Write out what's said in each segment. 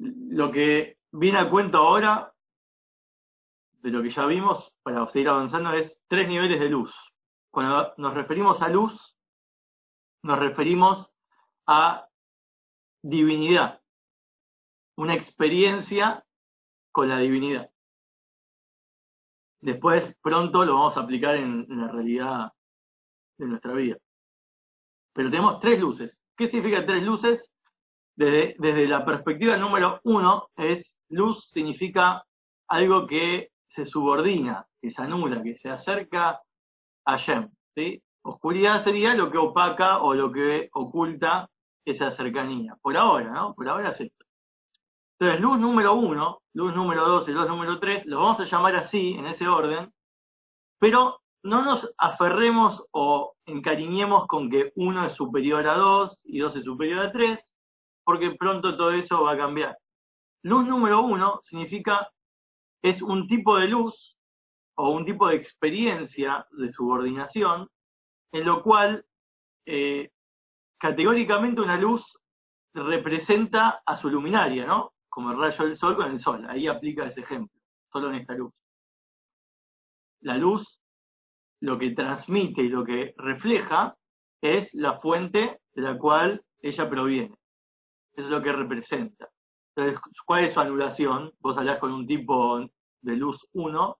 lo que viene a cuento ahora, de lo que ya vimos, para seguir avanzando, es tres niveles de luz. Cuando nos referimos a luz, nos referimos a divinidad, una experiencia con la divinidad. Después, pronto lo vamos a aplicar en, la realidad de nuestra vida. Pero tenemos tres luces. ¿Qué significa tres luces? Desde, la perspectiva número uno, es luz significa algo que se subordina, que se anula, que se acerca a Shem. ¿sí? Oscuridad sería lo que opaca o lo que oculta esa cercanía. Por ahora, ¿no? Por ahora es esto. Entonces, luz número uno, luz número dos y luz número tres, lo vamos a llamar así, en ese orden, pero no nos aferremos o encariñemos con que uno es superior a dos y dos es superior a tres, porque pronto todo eso va a cambiar. Luz número uno significa, es un tipo de luz o un tipo de experiencia de subordinación en lo cual eh, categóricamente una luz representa a su luminaria, ¿no? Como el rayo del sol con el sol. Ahí aplica ese ejemplo, solo en esta luz. La luz, lo que transmite y lo que refleja es la fuente de la cual ella proviene. Eso es lo que representa. Entonces, ¿cuál es su anulación? Vos hablás con un tipo de luz 1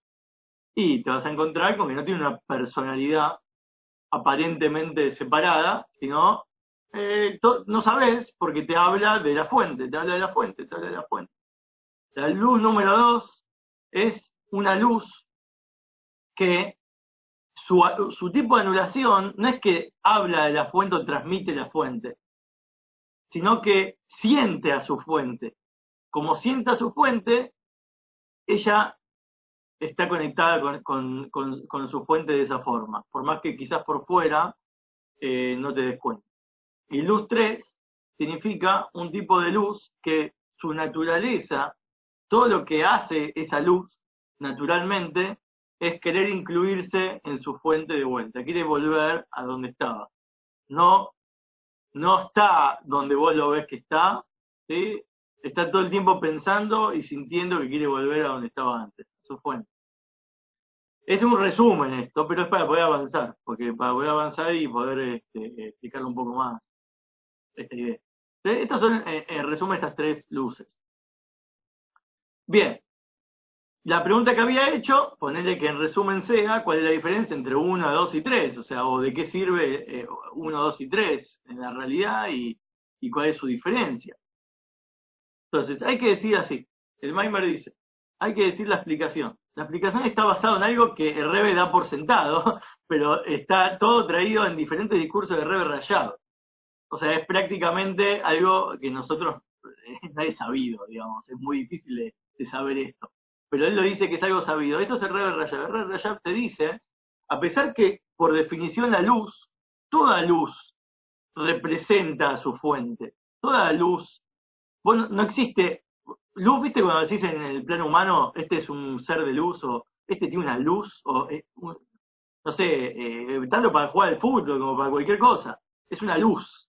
y te vas a encontrar con que no tiene una personalidad aparentemente separada, sino eh, no sabes porque te habla de la fuente, te habla de la fuente, te habla de la fuente. La luz número dos es una luz que su, su tipo de anulación no es que habla de la fuente o transmite la fuente, sino que siente a su fuente. Como siente a su fuente, ella está conectada con, con, con, su fuente de esa forma, por más que quizás por fuera eh, no te des cuenta. Y luz 3 significa un tipo de luz que su naturaleza, todo lo que hace esa luz naturalmente, es querer incluirse en su fuente de vuelta, quiere volver a donde estaba. No, no está donde vos lo ves que está, ¿sí? está todo el tiempo pensando y sintiendo que quiere volver a donde estaba antes, su fuente. Es un resumen esto, pero es para poder avanzar, porque para poder avanzar y poder este, un poco más esta idea. Estas son, eh, en resumen, estas tres luces. Bien, la pregunta que había hecho, ponerle que en resumen sea cuál es la diferencia entre 1, 2 y 3, o sea, o de qué sirve 1, eh, 2 y 3 en la realidad y, cuál es su diferencia. Entonces, hay que decir así, el Maimer dice, hay que decir la explicación. La explicación está basada en algo que el Rebe da por sentado, pero está todo traído en diferentes discursos de Rebe rayado. O sea, es prácticamente algo que nosotros nadie sabido, digamos. Es muy difícil de, saber esto. Pero él lo dice que es algo sabido. Esto es el Rebe rayado. El Rebe rayado te dice, a pesar que por definición la luz, toda luz representa a su fuente. Toda luz. Bueno, no existe luz, viste, cuando decís en el plano humano, este es un ser de luz, o este tiene una luz, o eh, no sé, eh, tanto para jugar al fútbol como para cualquier cosa, es una luz.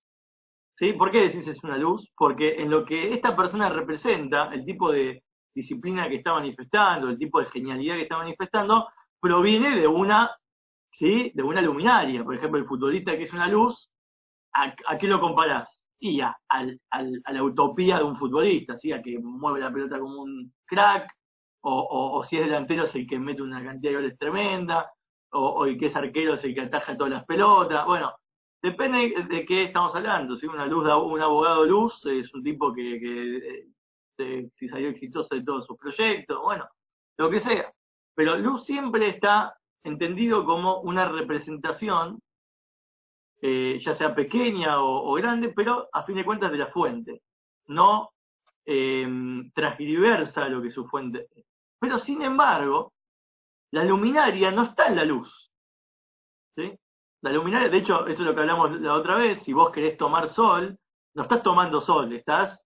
¿Sí? ¿Por qué decís es una luz? Porque en lo que esta persona representa, el tipo de disciplina que está manifestando, el tipo de genialidad que está manifestando, proviene de una, ¿sí? De una luminaria. Por ejemplo, el futbolista que es una luz, ¿a, qué lo comparás? y a, la utopía de un futbolista, ¿sí? a que mueve la pelota como un crack, o, si es delantero es el que mete una cantidad de goles tremenda, o, el que es arquero es el que ataja todas las pelotas. Bueno, depende de qué estamos hablando. Si una luz, un abogado luz es un tipo que, eh, si salió exitoso de todos sus proyectos, bueno, lo que sea. Pero luz siempre está entendido como una representación eh, ya sea pequeña o, grande, pero a fin de cuentas de la fuente. No eh, transgiversa lo que su fuente es. Pero sin embargo, la luminaria no está en la luz. La luminaria, de hecho, eso es lo que hablamos la otra vez, si vos querés tomar sol, no estás tomando sol, estás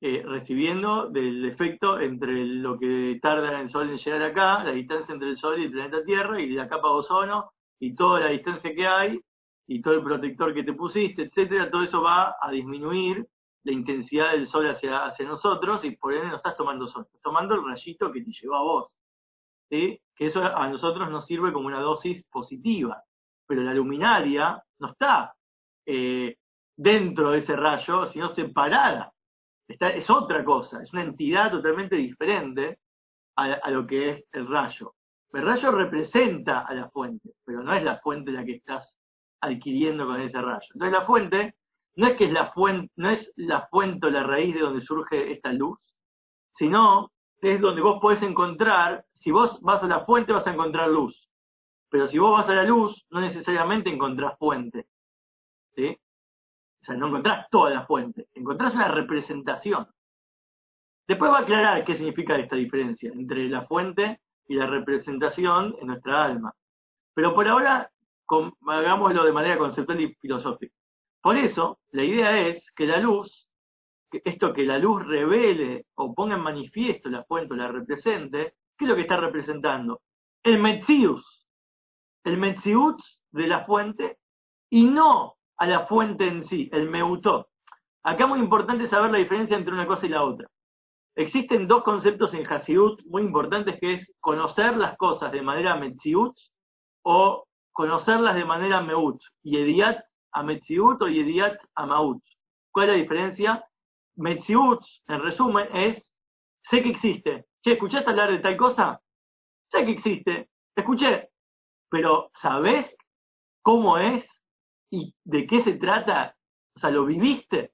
eh, recibiendo del efecto entre lo que tarda el sol en llegar acá, la distancia entre el sol y el planeta Tierra, y la capa de ozono, y toda la distancia que hay y todo el protector que te pusiste, etcétera, todo eso va a disminuir la intensidad del sol hacia, hacia nosotros y por ende no estás tomando sol, estás tomando el rayito que te llevó a vos. Que eso a nosotros nos sirve como una dosis positiva, pero la luminaria no está eh, dentro de ese rayo, sino separada. Es otra cosa, es una entidad totalmente diferente a, lo que es el rayo. El rayo representa a la fuente, pero no es la fuente la que estás adquiriendo con ese rayo. Entonces la fuente no es que es la fuente, no es la fuente o la raíz de donde surge esta luz, sino es donde vos podés encontrar, si vos vas a la fuente vas a encontrar luz, pero si vos vas a la luz no necesariamente encontrás fuente, ¿sí? Sea, no encontrás toda la fuente, encontrás una representación. Después va a aclarar qué significa esta diferencia entre la fuente y la representación en nuestra alma. Pero por ahora, hagámoslo de manera conceptual y filosófica. Por eso, la idea es que la luz, esto que la luz revele o ponga en manifiesto la fuente o la represente, ¿qué es lo que está representando? El Metzius, el Metziut de la fuente y no a la fuente en sí, el Meutó. Acá muy importante saber la diferencia entre una cosa y la otra. Existen dos conceptos en Hasiut muy importantes que es conocer las cosas de manera Metziut o conocerlas de manera Meut. Yediat a Metziut o Yediat a Maut. ¿Cuál es la diferencia? Metziut, en resumen, es sé que existe. Che, ¿escuchaste hablar de tal cosa? Sé que existe. Escuché. Pero, ¿sabés cómo es y de qué se trata? O sea, ¿lo viviste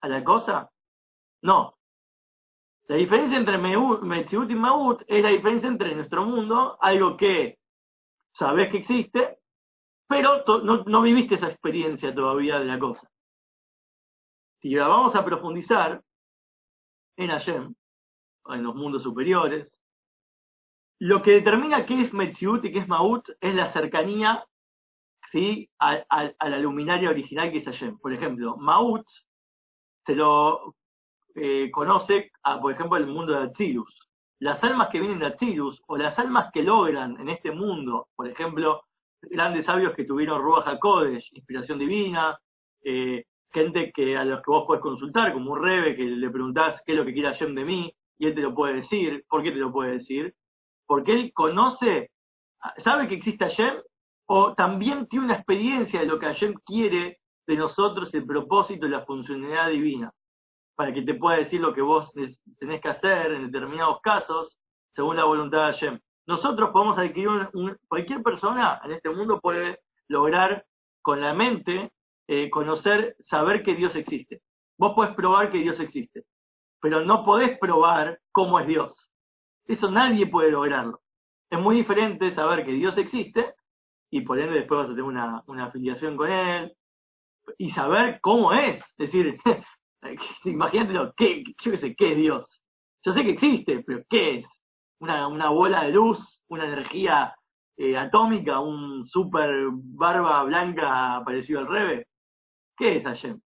a la cosa? No. La diferencia entre Metziut y Maut es la diferencia entre nuestro mundo, algo que sabés que existe, pero no, viviste esa experiencia todavía de la cosa. Si la vamos a profundizar en Hashem, en los mundos superiores, lo que determina qué es Metziut y qué es Maut es la cercanía ¿sí? a, la luminaria original que es Hashem. Por ejemplo, Maut se lo eh, conoce, por ejemplo, el mundo de Atzilus. Las almas que vienen de Atzilus o las almas que logran en este mundo, por ejemplo, grandes sabios que tuvieron Ruach HaKodesh, inspiración divina, eh, gente que a los que vos podés consultar, como un Rebe, que le preguntás qué es lo que quiere Hashem de mí, y él te lo puede decir. ¿Por qué te lo puede decir? Porque él conoce, sabe que existe Hashem, o también tiene una experiencia de lo que Hashem quiere de nosotros, el propósito y la funcionalidad divina, para que te pueda decir lo que vos tenés que hacer en determinados casos, según la voluntad de Hashem. Nosotros podemos adquirir un, cualquier persona en este mundo puede lograr con la mente eh, conocer, saber que Dios existe. Vos podés probar que Dios existe, pero no podés probar cómo es Dios. Eso nadie puede lograrlo. Es muy diferente saber que Dios existe y por ende después vas a tener una, una afiliación con Él y saber cómo es. Es decir, imagínate, ¿qué, yo qué sé, ¿qué es Dios? Yo sé que existe, pero ¿qué es? una, una bola de luz, una energía eh, atómica, un super barba blanca parecido al Rebe. ¿Qué es Hashem?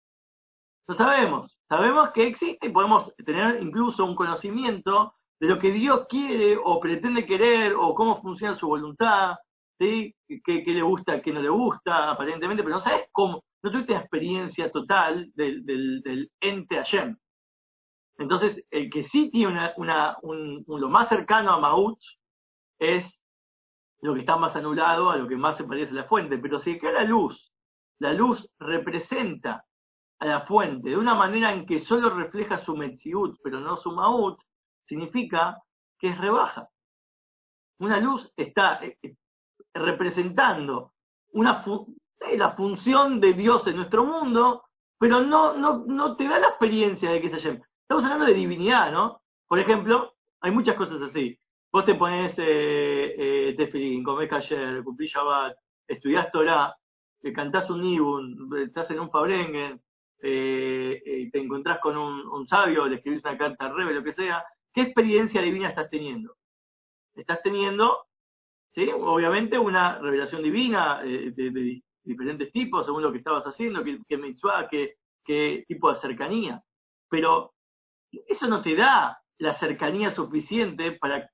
Lo sabemos, sabemos que existe y podemos tener incluso un conocimiento de lo que Dios quiere o pretende querer o cómo funciona su voluntad, ¿sí? qué, le gusta, qué no le gusta, aparentemente, pero no sabes cómo, no tuviste experiencia total del, ente Hashem. Entonces, el que sí tiene una, un, lo más cercano a Maut es lo que está más anulado, a lo que más se parece a la fuente. Pero si acá la luz, la luz representa a la fuente de una manera en que solo refleja su Metziut, pero no su Maut, significa que es rebaja. Una luz está eh, representando una eh, la función de Dios en nuestro mundo, pero no, no, no te da la experiencia de que se Hashem. Estamos hablando de divinidad, ¿no? Por ejemplo, hay muchas cosas así. Vos te pones eh, eh, tefilín, comés kasher, cumplís Shabbat, estudiás Torah, te cantás un Nibun, estás en un Fabrengen, eh, eh, te encontrás con un, sabio, le escribís una carta al rebe, lo que sea, ¿qué experiencia divina estás teniendo? Estás teniendo, ¿sí? Obviamente una revelación divina eh, de, diferentes tipos, según lo que estabas haciendo, qué, qué qué, qué tipo de cercanía. Pero eso no te da la cercanía suficiente para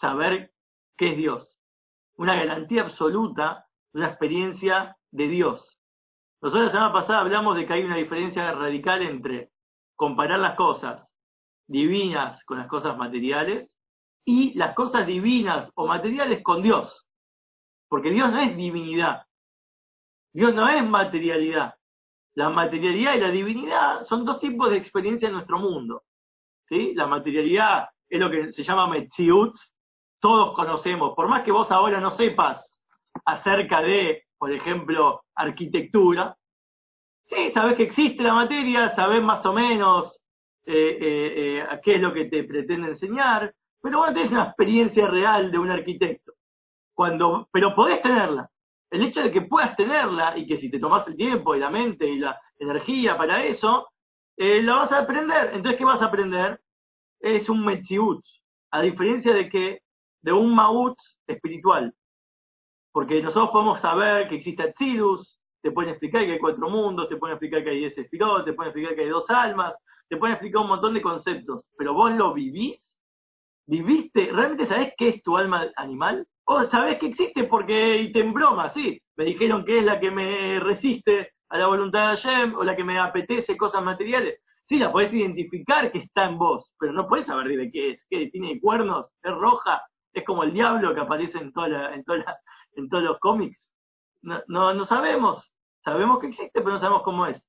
saber qué es Dios. Una garantía absoluta de una experiencia de Dios. Nosotros la semana pasada hablamos de que hay una diferencia radical entre comparar las cosas divinas con las cosas materiales y las cosas divinas o materiales con Dios. Porque Dios no es divinidad. Dios no es materialidad. La materialidad y la divinidad son dos tipos de experiencia en nuestro mundo. ¿sí? La materialidad es lo que se llama Metziut, todos conocemos, por más que vos ahora no sepas acerca de, por ejemplo, arquitectura, sí, sabés que existe la materia, sabés más o menos eh, eh, eh, qué es lo que te pretende enseñar, pero vos tenés una experiencia real de un arquitecto. Cuando, pero podés tenerla. El hecho de que puedas tenerla y que si te tomás el tiempo y la mente y la energía para eso, eh, la vas a aprender. Entonces, ¿qué vas a aprender? Es un Metziut, a diferencia de que de un Maut espiritual. Porque nosotros podemos saber que existe Atzilus, te pueden explicar que hay cuatro mundos, te pueden explicar que hay ese espiritual, te pueden explicar que hay dos almas, te pueden explicar un montón de conceptos, pero vos lo vivís ¿Viviste? ¿Realmente sabés qué es tu alma animal? ¿O sabés que existe porque y te broma, sí? Me dijeron que es la que me resiste a la voluntad de Hashem o la que me apetece cosas materiales. Sí, la podés identificar que está en vos, pero no podés saber de qué es. ¿Qué? ¿Tiene cuernos? ¿Es roja? ¿Es como el diablo que aparece en, todos los cómics? No, no, no sabemos. Sabemos que existe, pero no sabemos cómo es.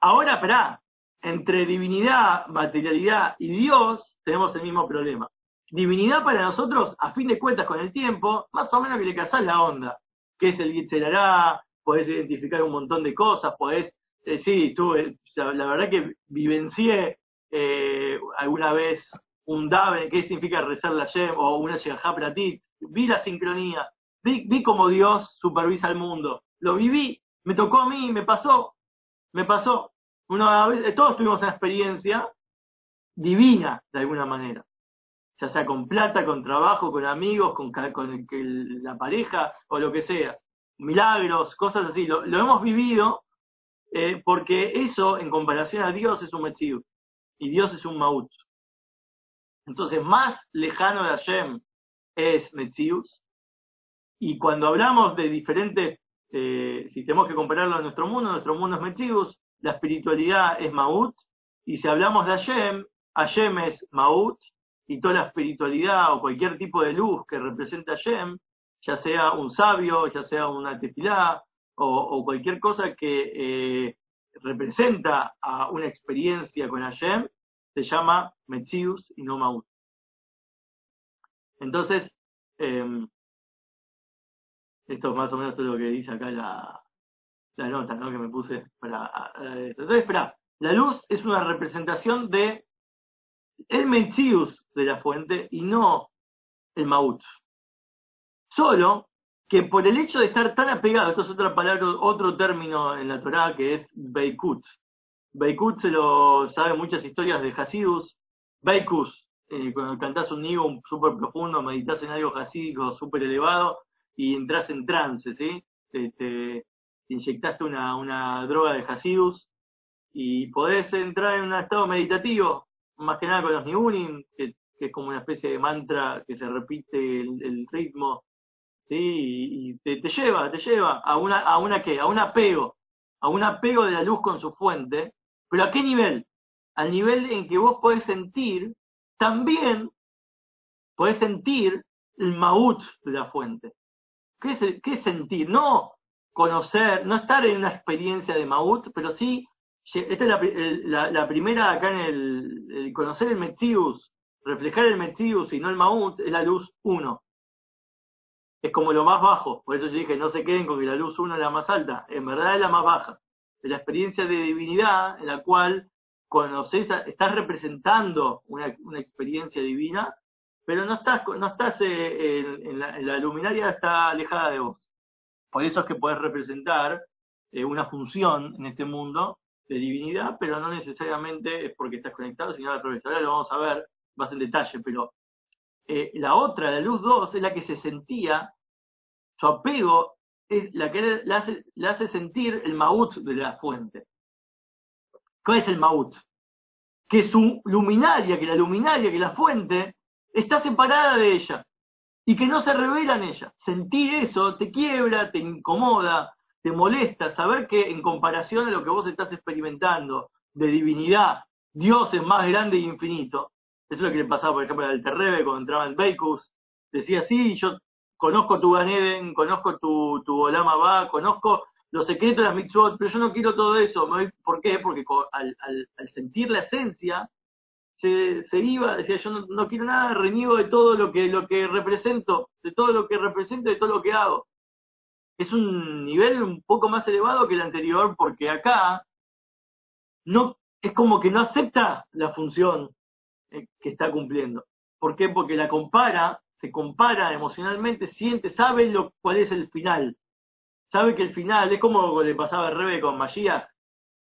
Ahora, esperá, entre divinidad, materialidad y Dios tenemos el mismo problema. Divinidad para nosotros, a fin de cuentas con el tiempo, más o menos que le casás la onda, que es el Gitzelará, podés identificar un montón de cosas, podés, eh, sí, tú, la verdad que vivencié eh, alguna vez un Dave, ¿qué significa rezar la Yem? O una Shehá Pratit, vi la sincronía, vi, vi cómo Dios supervisa el mundo, lo viví, me tocó a mí, me pasó, me pasó, todos tuvimos una experiencia divina, de alguna manera. Ya sea con plata, con trabajo, con amigos, con, con la pareja o lo que sea. Milagros, cosas así. Lo, hemos vivido eh, porque eso, en comparación a Dios, es un Metziut. Y Dios es un Maut. Entonces, más lejano de Hashem es Metziut. Y cuando hablamos de diferentes, eh, si tenemos que compararlo a nuestro mundo, nuestro mundo es Metziut, la espiritualidad es Maut, y si hablamos de Hashem, Hashem es Maut, y toda la espiritualidad o cualquier tipo de luz que representa a Hashem, ya sea un sabio, ya sea una tefilá, o, cualquier cosa que eh, representa a una experiencia con Hashem, se llama Metzius y no Maut. Entonces, em, esto es más o menos lo que dice acá la, la nota ¿no? que me puse para... entonces, espera, la luz es una representación de el de la fuente y no el Maut. Solo que por el hecho de estar tan apegado, esto es otra palabra, otro término en la Torah que es Beikut. Beikut se lo sabe muchas historias de Hasidus. Beikus, eh, cuando cantás un nivo súper profundo, meditas en algo hasídico súper elevado y entras en trance, ¿sí? Este, inyectaste una, una droga de Hasidus y podés entrar en un estado meditativo, más que nada con los Niunim, que, es como una especie de mantra que se repite el, ritmo, ¿sí? y, te, lleva, te lleva a una, a una qué, a un apego, a un apego de la luz con su fuente, pero ¿a qué nivel? Al nivel en que vos podés sentir, también podés sentir el maut de la fuente. ¿Qué qué sentir? No conocer, no estar en una experiencia de Maut, pero sí, esta es la, primera acá en el, conocer el Metzius, reflejar el Metzius y no el Maut, es la luz 1. Es como lo más bajo, por eso yo dije, no se queden con que la luz 1 es la más alta, en verdad es la más baja. Es la experiencia de divinidad en la cual conoces, estás representando una, experiencia divina, pero no estás, no estás eh, en, la, en la luminaria, está alejada de vos. Por eso es que puedes representar eh, una función en este mundo de divinidad, pero no necesariamente es porque estás conectado, sino al revés. Ahora lo vamos a ver más en detalle, pero eh, la otra, la luz 2, es la que se sentía, su apego es la que le hace, hace sentir el maut de la fuente. ¿Cuál es el maut? Que su luminaria, que la luminaria, que la fuente, está separada de ella y que no se revela en ella. Sentir eso te quiebra, te incomoda, te molesta, saber que en comparación a lo que vos estás experimentando de divinidad, Dios es más grande e infinito. Eso es lo que le pasaba, por ejemplo, al Terrebe cuando entraba en Beikus. Decía, sí, yo conozco tu Ganeden, conozco tu, tu Olama Ba, conozco los secretos de las mitzvot, pero yo no quiero todo eso. ¿Por qué? Porque al, al, sentir la esencia, se, iba, decía, yo no, quiero nada, reniego de todo lo que, lo que represento, de todo lo que represento, de todo lo que hago. Es un nivel un poco más elevado que el anterior, porque acá no es como que no acepta la función eh, que está cumpliendo. ¿Por qué? Porque la compara, se compara emocionalmente, siente, sabe lo, cuál es el final. Sabe que el final, es como le pasaba a Rebe con Magia,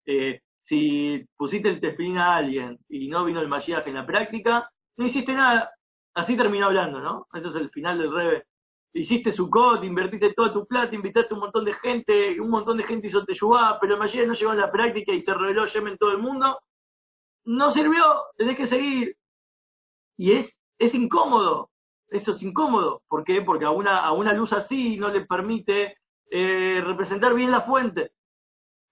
eh, si pusiste el tefilín a alguien y no vino el Mashiach en la práctica, no hiciste nada. Así terminó hablando, ¿no? Eso es el final del Rebe. Hiciste su code, invertiste toda tu plata, invitaste un montón de gente, un montón de gente hizo Teyubá, pero el Mashiach no llegó a la práctica y se reveló Yemen en todo el mundo. No sirvió, tenés que seguir. Y es, es incómodo, eso es incómodo. ¿Por qué? Porque a una, a una luz así no le permite eh, representar bien la fuente.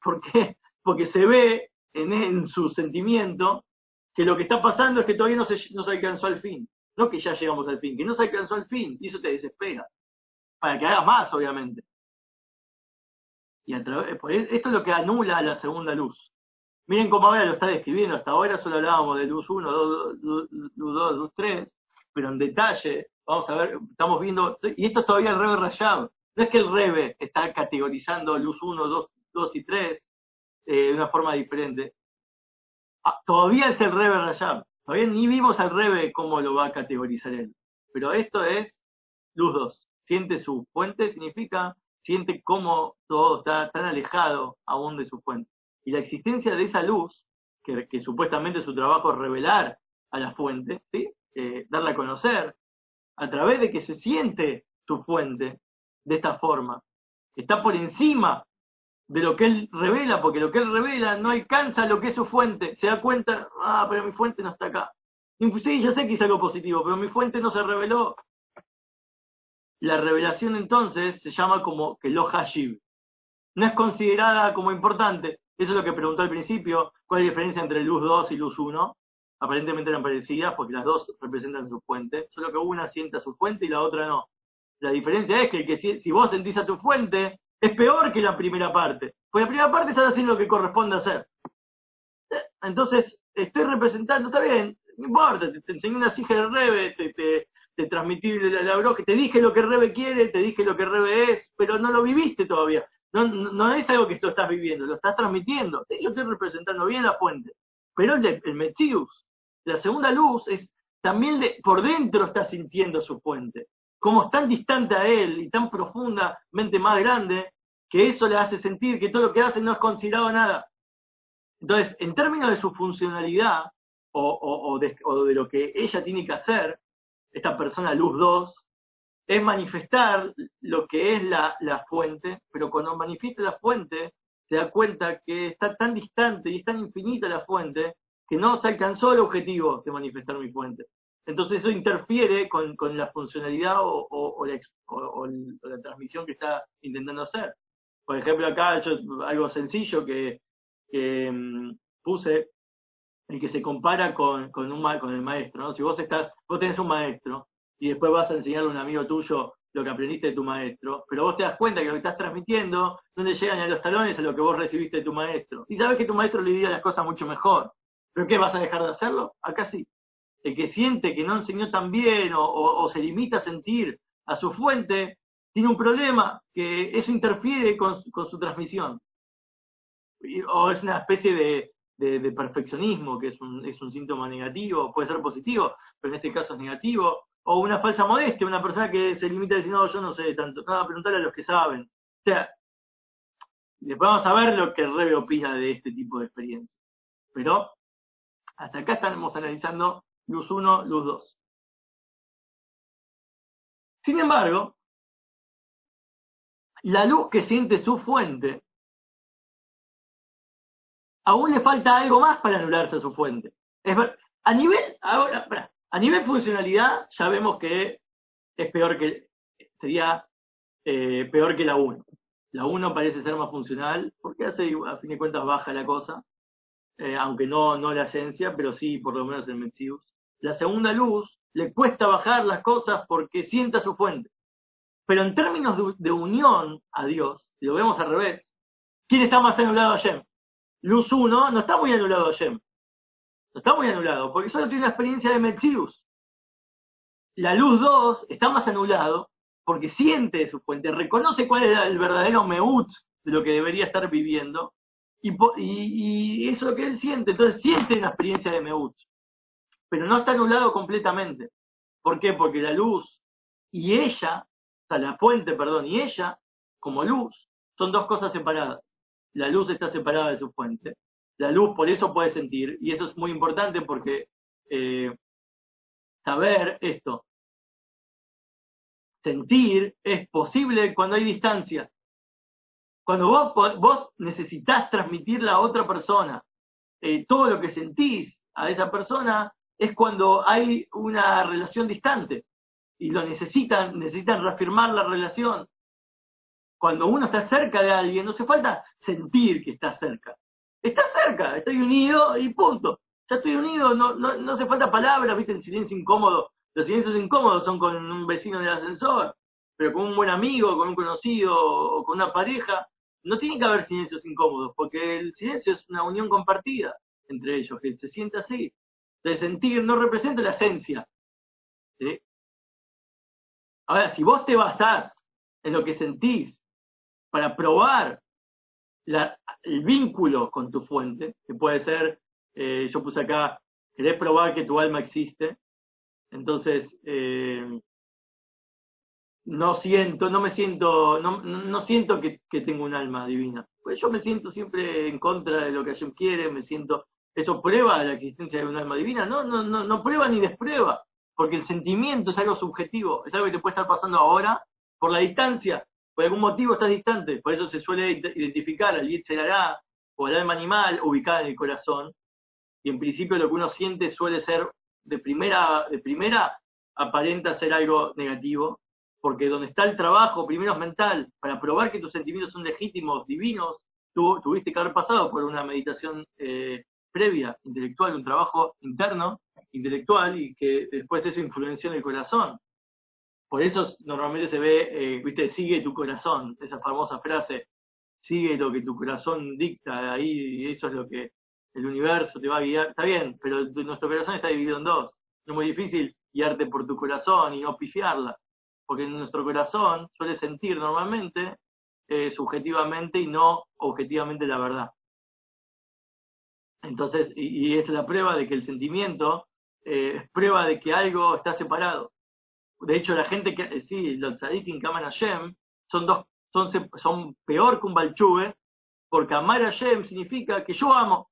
¿Por qué? Porque se ve en, en, su sentimiento que lo que está pasando es que todavía no se, no se alcanzó al fin. No que ya llegamos al fin, que no se alcanzó al fin. Y eso te desespera. Para que hagas más, obviamente. Y a través, pues, esto es lo que anula la segunda luz. Miren cómo ahora lo está describiendo. Hasta ahora solo hablábamos de luz 1, luz 2, luz 3, pero en detalle, vamos a ver, estamos viendo, y esto es todavía el Rebe Rayab. No es que el Rebe está categorizando luz 1, 2, 2 y 3 eh, de una forma diferente. Ah, todavía es el Rebe Rayab. Todavía ni vimos al Rebe cómo lo va a categorizar él. Pero esto es luz 2. Siente su fuente, significa, siente cómo todo está tan alejado aún de su fuente. Y la existencia de esa luz, que, supuestamente su trabajo es revelar a la fuente, ¿sí? Eh, darla a conocer, a través de que se siente su fuente de esta forma, está por encima de lo que él revela, porque lo que él revela no alcanza lo que es su fuente, se da cuenta, ah, pero mi fuente no está acá. Sí, ya sé que es algo positivo, pero mi fuente no se reveló. La revelación entonces se llama como que lo hashib. No es considerada como importante, eso es lo que preguntó al principio, cuál es la diferencia entre luz 2 y luz 1. Aparentemente eran parecidas porque las dos representan su fuente, solo que una sienta su fuente y la otra no. La diferencia es que, que si, vos sentís a tu fuente, es peor que la primera parte. Porque la primera parte estás haciendo lo que corresponde hacer. Entonces, estoy representando, está bien, no importa, te, enseñé una sija de Rebe, te, te, te transmití la, la te dije lo que Rebe quiere, te dije lo que Rebe es, pero no lo viviste todavía. No, no, es algo que tú estás viviendo, lo estás transmitiendo. yo estoy representando bien la fuente. Pero el, el la segunda luz, es también por dentro está sintiendo su fuente. Como tan distante a él y tan profundamente más grande, que eso le hace sentir que todo lo que hace no es considerado nada. Entonces, en términos de su funcionalidad o, o, de, o de lo que ella tiene que hacer, esta persona luz 2, es manifestar lo que es la, la fuente, pero cuando manifiesta la fuente, se da cuenta que está tan distante y es tan infinita la fuente que no se alcanzó el objetivo de manifestar mi fuente. Entonces eso interfiere con, con la funcionalidad o, la, transmisión que está intentando hacer. Por ejemplo, acá yo, algo sencillo que, que mm, puse, el que se compara con, con, un, el maestro. Si vos, estás, vos tenés un maestro y después vas a enseñarle a un amigo tuyo lo que aprendiste de tu maestro, pero vos te das cuenta que lo que estás transmitiendo no le llegan a los talones a lo que vos recibiste de tu maestro. Y sabes que tu maestro le diría las cosas mucho mejor. ¿Pero qué? ¿Vas a dejar de hacerlo? Acá sí. El que siente que no enseñó tan bien o, se limita a sentir a su fuente, tiene un problema, que eso interfiere con, su transmisión. o es una especie de, perfeccionismo, que es un, es un síntoma negativo, puede ser positivo, pero en este caso es negativo, o una falsa modestia, una persona que se limita a decir, no, yo no sé tanto, nada, preguntarle a los que saben. O sea, después vamos a ver lo que el Rebe opina de este tipo de experiencia. Pero hasta acá estamos analizando luz 1, luz 2. Sin embargo, la luz que siente su fuente, aún le falta algo más para anularse a su fuente. A nivel, a nivel funcionalidad, ya vemos que es peor que, sería eh, peor que la 1. La 1 parece ser más funcional, porque hace, a fin de cuentas, baja la cosa. eh, aunque no, no la esencia, pero sí por lo menos el Metzius. La segunda luz le cuesta bajar las cosas porque sienta su fuente. Pero en términos de, unión a Dios, si lo vemos al revés, ¿quién está más anulado a Yem? Luz 1 no está muy anulado a Yem. No está muy anulado, porque solo tiene una experiencia de Metzius. La luz 2 está más anulado porque siente su fuente, reconoce cuál es el verdadero Meut de lo que debería estar viviendo, y, y, eso es lo que él siente, entonces siente una experiencia de Meut, pero no está anulado completamente. ¿Por qué? Porque la luz y ella, o sea, la fuente, perdón, y ella, como luz, son dos cosas separadas. La luz está separada de su fuente. La luz por eso puede sentir, y eso es muy importante porque eh, saber esto, sentir es posible cuando hay distancia. Cuando vos, vos necesitas transmitirle a otra persona eh, todo lo que sentís a esa persona, es cuando hay una relación distante y lo necesitan, necesitan reafirmar la relación. Cuando uno está cerca de alguien, no hace falta sentir que está cerca. Está cerca, estoy unido y punto. Ya estoy unido, no, no, no hace falta palabras, viste, el silencio incómodo los silencios incómodos son con un vecino del ascensor, pero con un buen amigo, con un conocido o con una pareja, no tiene que haber silencios incómodos, porque el silencio es una unión compartida entre ellos, que se siente así. El sentir no representa la esencia. Ahora, si vos te basás en lo que sentís para probar el vínculo con tu fuente, que puede ser, eh, yo puse acá, querés probar que tu alma existe, entonces, eh, no siento, no me siento, no, no siento que, tengo un alma divina. Pues yo me siento siempre en contra de lo que Hashem quiere, me siento, eso prueba la existencia de un alma divina, no, no, no, no prueba ni desprueba, porque el sentimiento es algo subjetivo, es algo que te puede estar pasando ahora por la distancia, por algún motivo estás distante, por eso se suele identificar al Yitzhak o al alma animal ubicada en el corazón, y en principio lo que uno siente suele ser de primera, de primera aparenta ser algo negativo, porque donde está el trabajo, primero es mental, para probar que tus sentimientos son legítimos, divinos, tú tuviste que haber pasado por una meditación eh, previa, intelectual, un trabajo interno, intelectual, y que después eso influenció en el corazón. Por eso normalmente se ve, eh, viste, sigue tu corazón, esa famosa frase, sigue lo que tu corazón dicta, ahí y eso es lo que el universo te va a guiar, está bien, pero nuestro corazón está dividido en dos. Es muy difícil guiarte por tu corazón y no pifiarla, porque nuestro corazón suele sentir normalmente eh, subjetivamente y no objetivamente la verdad. Entonces, y, es la prueba de que el sentimiento eh, es prueba de que algo está separado. De hecho, la gente que, eh, sí, los tzadikim que aman a Hashem son dos, son, son peor que un balchuve, porque amar a Hashem significa que yo amo,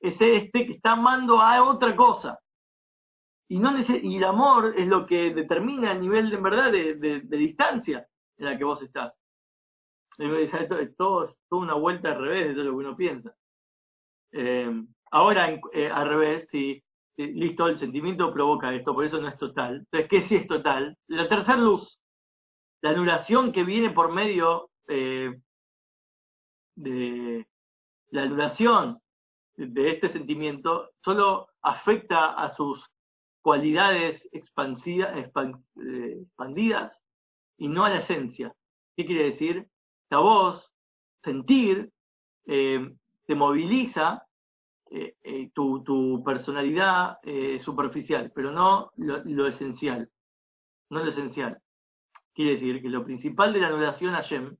es este que está amando a otra cosa. Y, no y el amor es lo que determina el nivel de, en verdad de, distancia en la que vos estás. Esto es todo, toda una vuelta al revés de todo lo que uno piensa. Eh, ahora, eh, al revés, si, listo, el sentimiento provoca esto, por eso no es total. Entonces, ¿qué sí es total? La tercera luz, la anulación que viene por medio eh, de la anulación de este sentimiento solo afecta a sus cualidades eh, expandidas y no a la esencia. ¿Qué quiere decir? La voz, sentir, te moviliza eh, tu, personalidad superficial, pero no lo, esencial. No lo esencial. Quiere decir que lo principal de la anulación a Shem,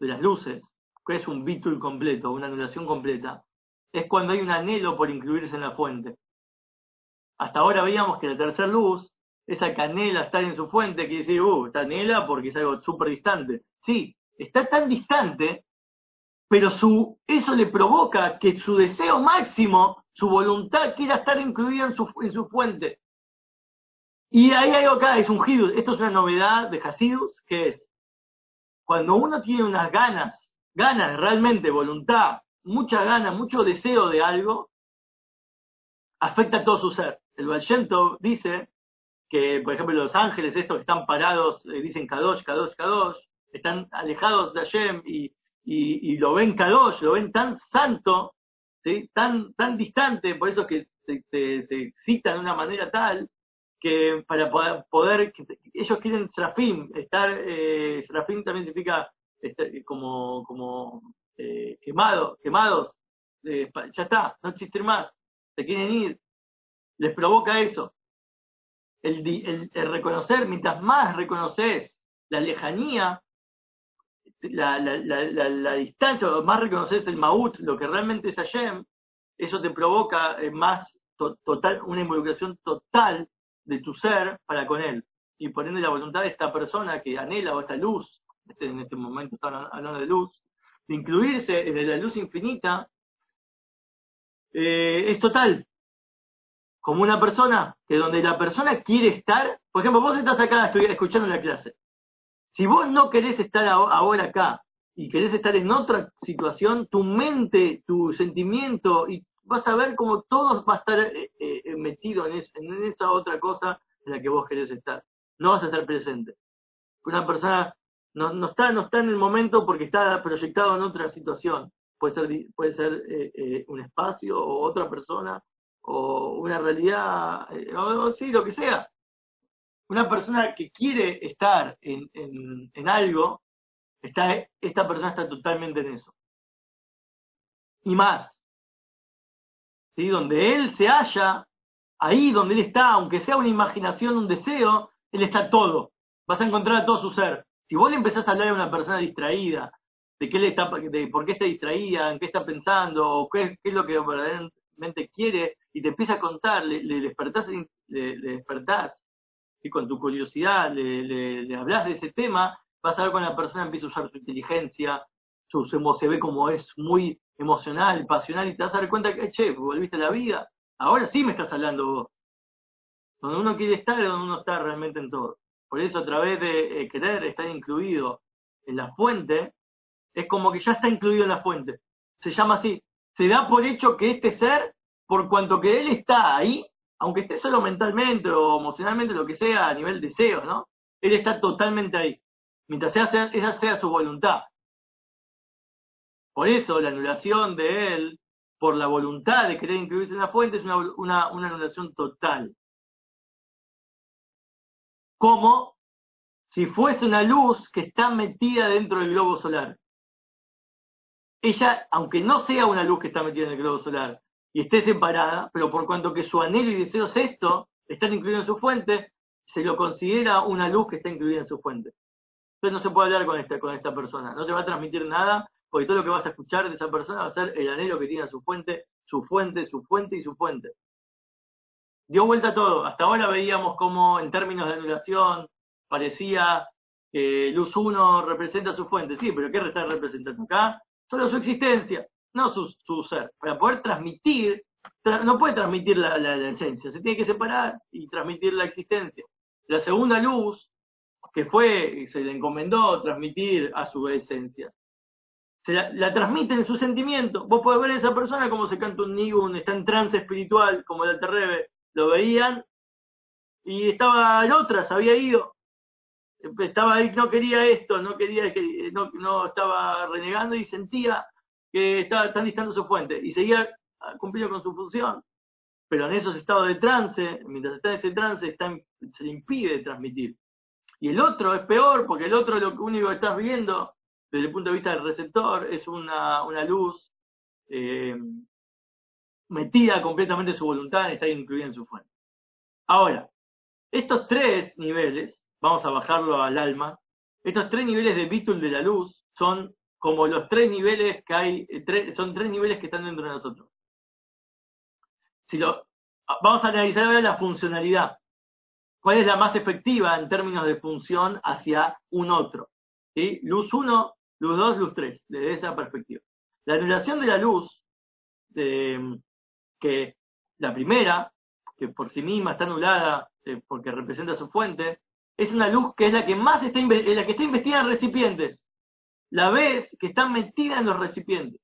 de las luces, que es un bitul completo, una anulación completa, es cuando hay un anhelo por incluirse en la fuente. Hasta ahora veíamos que la tercera luz, esa canela estar en su fuente, quiere decir, uh, está anhela porque es algo súper distante. Sí, está tan distante, pero su, eso le provoca que su deseo máximo, su voluntad, quiera estar incluida en su, en su fuente. Y ahí hay acá, es un Hidus. Esto es una novedad de Hasidus, que es cuando uno tiene unas ganas, ganas realmente, voluntad, mucha gana, mucho deseo de algo, afecta a todo su ser. El Vallento dice que, por ejemplo, los ángeles, estos que están parados, eh, dicen Kadosh, Kadosh, Kadosh, están alejados de Hashem y, y, lo ven Kadosh, lo ven tan santo, tan, tan distante, por eso que se, se, excita de una manera tal que para poder, ellos quieren Serafim, estar, eh, Serafim también significa este, como, como eh, quemado, quemados, eh, ya está, no existen más, se quieren ir, les provoca eso. El, el, reconocer, mientras más reconoces la lejanía, la, la, la, la, distancia, más reconoces el Maut, lo que realmente es Hashem, eso te provoca eh, más total, una involucración total de tu ser para con él. Y por ende la voluntad de esta persona que anhela o esta luz, este, en este momento están hablando de luz, de incluirse en la luz infinita, eh, es total. Como una persona, que donde la persona quiere estar, por ejemplo, vos estás acá escuchando la clase. Si vos no querés estar ahora acá y querés estar en otra situación, tu mente, tu sentimiento, y vas a ver como todo va a estar eh, eh, metido en, esa otra cosa en la que vos querés estar. No vas a estar presente. Una persona no, está, no está en el momento porque está proyectado en otra situación. Puede ser, puede ser eh, eh, un espacio o otra persona o una realidad, o, sí, lo que sea. Una persona que quiere estar en, en, en algo, está, esta persona está totalmente en eso. Y más, ¿sí? donde él se halla, ahí donde él está, aunque sea una imaginación, un deseo, él está todo. Vas a encontrar a todo su ser. Si vos le empezás a hablar a una persona distraída, de qué le está, de por qué está distraída, en qué está pensando, o qué, es lo que verdaderamente quiere, y te empieza a contar, le, le despertás, le, despertás y con tu curiosidad le, le, hablas de ese tema, vas a ver cuando la persona empieza a usar su inteligencia, su, se ve como es muy emocional, pasional, y te vas a dar cuenta que, che, volviste a la vida, ahora sí me estás hablando vos. Donde uno quiere estar es donde uno está realmente en todo. Por eso a través de eh, querer estar incluido en la fuente, es como que ya está incluido en la fuente. Se llama así. Se da por hecho que este ser, por cuanto que él está ahí, aunque esté solo mentalmente o emocionalmente, lo que sea, a nivel deseo, ¿no? Él está totalmente ahí. Mientras sea, esa sea su voluntad. Por eso la anulación de él, por la voluntad de querer incluirse en la fuente, es una, una, una anulación total como si fuese una luz que está metida dentro del globo solar. Ella, aunque no sea una luz que está metida en el globo solar y esté separada, pero por cuanto que su anhelo y deseo es esto, están incluidos en su fuente, se lo considera una luz que está incluida en su fuente. Entonces no se puede hablar con esta, con esta persona, no te va a transmitir nada, porque todo lo que vas a escuchar de esa persona va a ser el anhelo que tiene su fuente, su fuente, su fuente y su fuente dio vuelta todo. Hasta ahora veíamos como en términos de anulación parecía que luz 1 representa su fuente. Sí, pero ¿qué está representando acá? Solo su existencia, no su, su ser. Para poder transmitir, no puede transmitir la, esencia, se tiene que separar y transmitir la existencia. La segunda luz, que fue, se le encomendó transmitir a su esencia, se la, transmite en su sentimiento. Vos podés ver a esa persona como se canta un nigun, está en trance espiritual, como el Alterrebe, lo veían y estaba en otra, se había ido. Estaba ahí, no quería esto, no quería que no, no estaba renegando y sentía que estaba tan distante su fuente y seguía cumpliendo con su función. Pero en esos estados de trance, mientras está en ese trance, está, se le impide transmitir. Y el otro es peor, porque el otro lo único que estás viendo, desde el punto de vista del receptor, es una, una luz eh, metida completamente su voluntad en estar incluida en su fuente. Ahora, estos tres niveles, vamos a bajarlo al alma, estos tres niveles de bitul de la luz son como los tres niveles que hay, son tres niveles que están dentro de nosotros. Si lo, vamos a analizar ahora la funcionalidad. ¿Cuál es la más efectiva en términos de función hacia un otro? ¿Sí? Luz 1, luz 2, luz 3, desde esa perspectiva. La anulación de la luz, que la primera, que por sí misma está anulada eh, porque representa su fuente, es una luz que es la que más está, la que está investida en recipientes. La ves que está metida en los recipientes.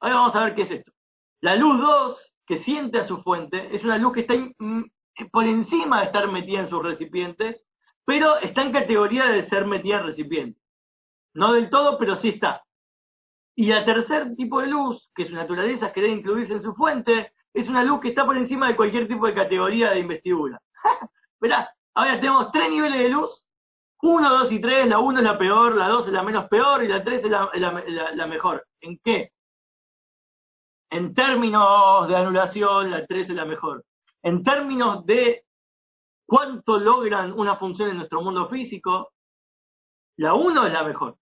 Ahora vamos a ver qué es esto. La luz 2, que siente a su fuente, es una luz que está mm, por encima de estar metida en sus recipientes, pero está en categoría de ser metida en recipientes. No del todo, pero sí está. Y el tercer tipo de luz, que su naturaleza querer incluirse en su fuente, es una luz que está por encima de cualquier tipo de categoría de investidura. Verá, ahora tenemos tres niveles de luz, uno, dos y tres, la uno es la peor, la dos es la menos peor y la tres es la, mejor. ¿En qué? En términos de anulación, la tres es la mejor. En términos de cuánto logran una función en nuestro mundo físico, la uno es la mejor.